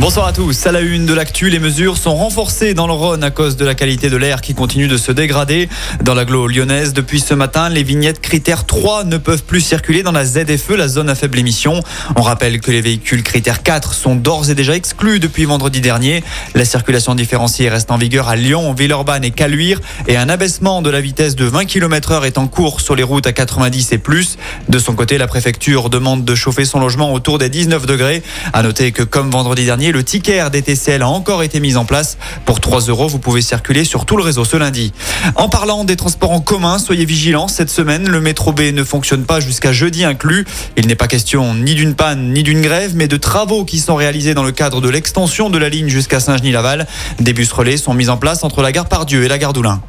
Bonsoir à tous. À la une de l'actu, les mesures sont renforcées dans le Rhône à cause de la qualité de l'air qui continue de se dégrader. Dans l'agglo lyonnaise, depuis ce matin, les vignettes critères 3 ne peuvent plus circuler dans la ZFE, la zone à faible émission. On rappelle que les véhicules critères 4 sont d'ores et déjà exclus depuis vendredi dernier. La circulation différenciée reste en vigueur à Lyon, Villeurbanne et Caluire et un abaissement de la vitesse de 20 km heure est en cours sur les routes à 90 et plus. De son côté, la préfecture demande de chauffer son logement autour des 19 degrés. À noter que comme vendredi dernier, le ticket DTCL a encore été mis en place. Pour 3 euros, vous pouvez circuler sur tout le réseau ce lundi. En parlant des transports en commun, soyez vigilants. Cette semaine, le métro B ne fonctionne pas jusqu'à jeudi inclus. Il n'est pas question ni d'une panne ni d'une grève, mais de travaux qui sont réalisés dans le cadre de l'extension de la ligne jusqu'à Saint-Genis-Laval. Des bus relais sont mis en place entre la gare Pardieu et la gare d'Oulin.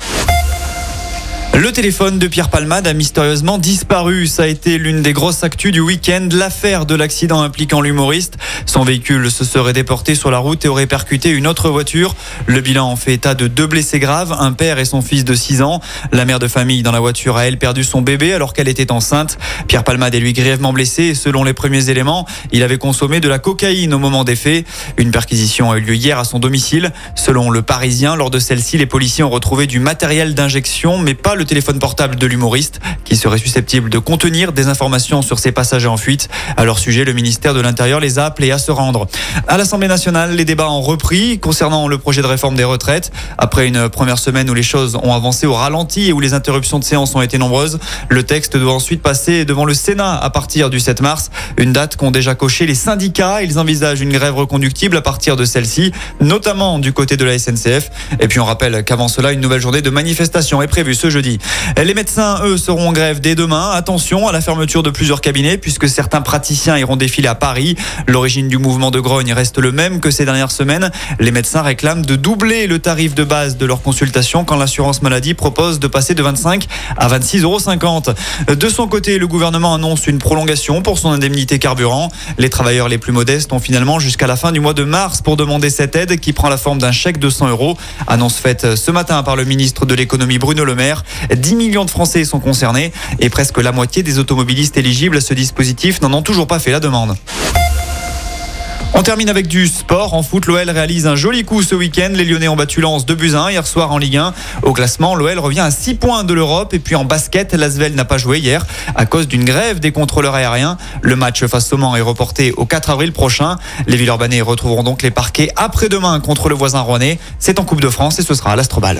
Le téléphone de Pierre Palmade a mystérieusement disparu. Ça a été l'une des grosses actus du week-end. L'affaire de l'accident impliquant l'humoriste. Son véhicule se serait déporté sur la route et aurait percuté une autre voiture. Le bilan en fait état de deux blessés graves, un père et son fils de 6 ans. La mère de famille dans la voiture a elle perdu son bébé alors qu'elle était enceinte. Pierre Palmade est lui grièvement blessé et selon les premiers éléments, il avait consommé de la cocaïne au moment des faits. Une perquisition a eu lieu hier à son domicile. Selon le Parisien, lors de celle-ci, les policiers ont retrouvé du matériel d'injection mais pas le téléphone portable de l'humoriste qui serait susceptible de contenir des informations sur ses passagers en fuite. À leur sujet, le ministère de l'Intérieur les a appelés à se rendre. À l'Assemblée nationale, les débats ont repris concernant le projet de réforme des retraites. Après une première semaine où les choses ont avancé au ralenti et où les interruptions de séance ont été nombreuses, le texte doit ensuite passer devant le Sénat à partir du 7 mars, une date qu'ont déjà coché les syndicats. Ils envisagent une grève reconductible à partir de celle-ci, notamment du côté de la SNCF. Et puis on rappelle qu'avant cela, une nouvelle journée de manifestation est prévue ce jeudi. Les médecins, eux, seront en grève dès demain. Attention à la fermeture de plusieurs cabinets puisque certains praticiens iront défiler à Paris. L'origine du mouvement de grogne reste le même que ces dernières semaines. Les médecins réclament de doubler le tarif de base de leur consultation quand l'assurance maladie propose de passer de 25 à 26,50 euros. De son côté, le gouvernement annonce une prolongation pour son indemnité carburant. Les travailleurs les plus modestes ont finalement jusqu'à la fin du mois de mars pour demander cette aide qui prend la forme d'un chèque de 100 euros. Annonce faite ce matin par le ministre de l'économie Bruno Le Maire. 10 millions de Français sont concernés et presque la moitié des automobilistes éligibles à ce dispositif n'en ont toujours pas fait la demande. On termine avec du sport. En foot, l'OL réalise un joli coup ce week-end. Les Lyonnais ont battu Lens 2 buts 1 hier soir en Ligue 1. Au classement, l'OL revient à 6 points de l'Europe. Et puis en basket, l'Asvel n'a pas joué hier à cause d'une grève des contrôleurs aériens. Le match face au Mans est reporté au 4 avril prochain. Les Villeurbanais retrouveront donc les parquets après-demain contre le voisin rouennais. C'est en Coupe de France et ce sera à l'Astrobal.